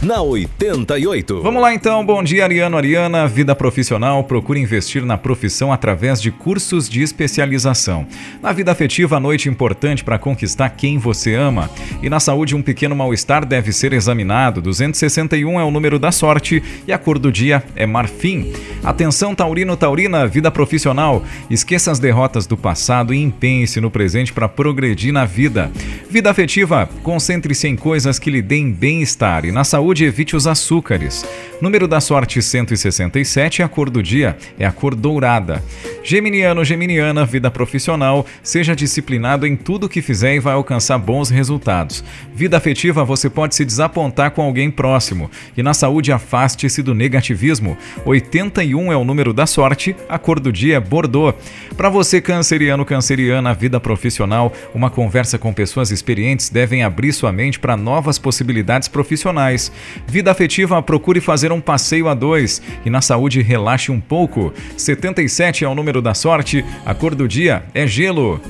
na 88. Vamos lá então, bom dia Ariano, Ariana, vida profissional, procure investir na profissão através de cursos de especialização. Na vida afetiva, a noite importante para conquistar quem você ama. E na saúde, um pequeno mal-estar deve ser examinado. 261 é o número da sorte e a cor do dia é marfim. Atenção taurino, taurina, vida profissional, esqueça as derrotas do passado e empenhe-se no presente para progredir na vida. Vida afetiva, concentre-se em coisas que lhe deem bem-estar e na saúde saúde, evite os açúcares. Número da sorte 167, a cor do dia é a cor dourada. Geminiano, Geminiana, vida profissional, seja disciplinado em tudo que fizer e vai alcançar bons resultados. Vida afetiva, você pode se desapontar com alguém próximo. E na saúde, afaste-se do negativismo. 81 é o número da sorte, a cor do dia é Bordeaux. Para você, canceriano, canceriana, vida profissional, uma conversa com pessoas experientes devem abrir sua mente para novas possibilidades profissionais. Vida afetiva, procure fazer um passeio a dois. E na saúde, relaxe um pouco. 77 é o número da sorte, a cor do dia é gelo.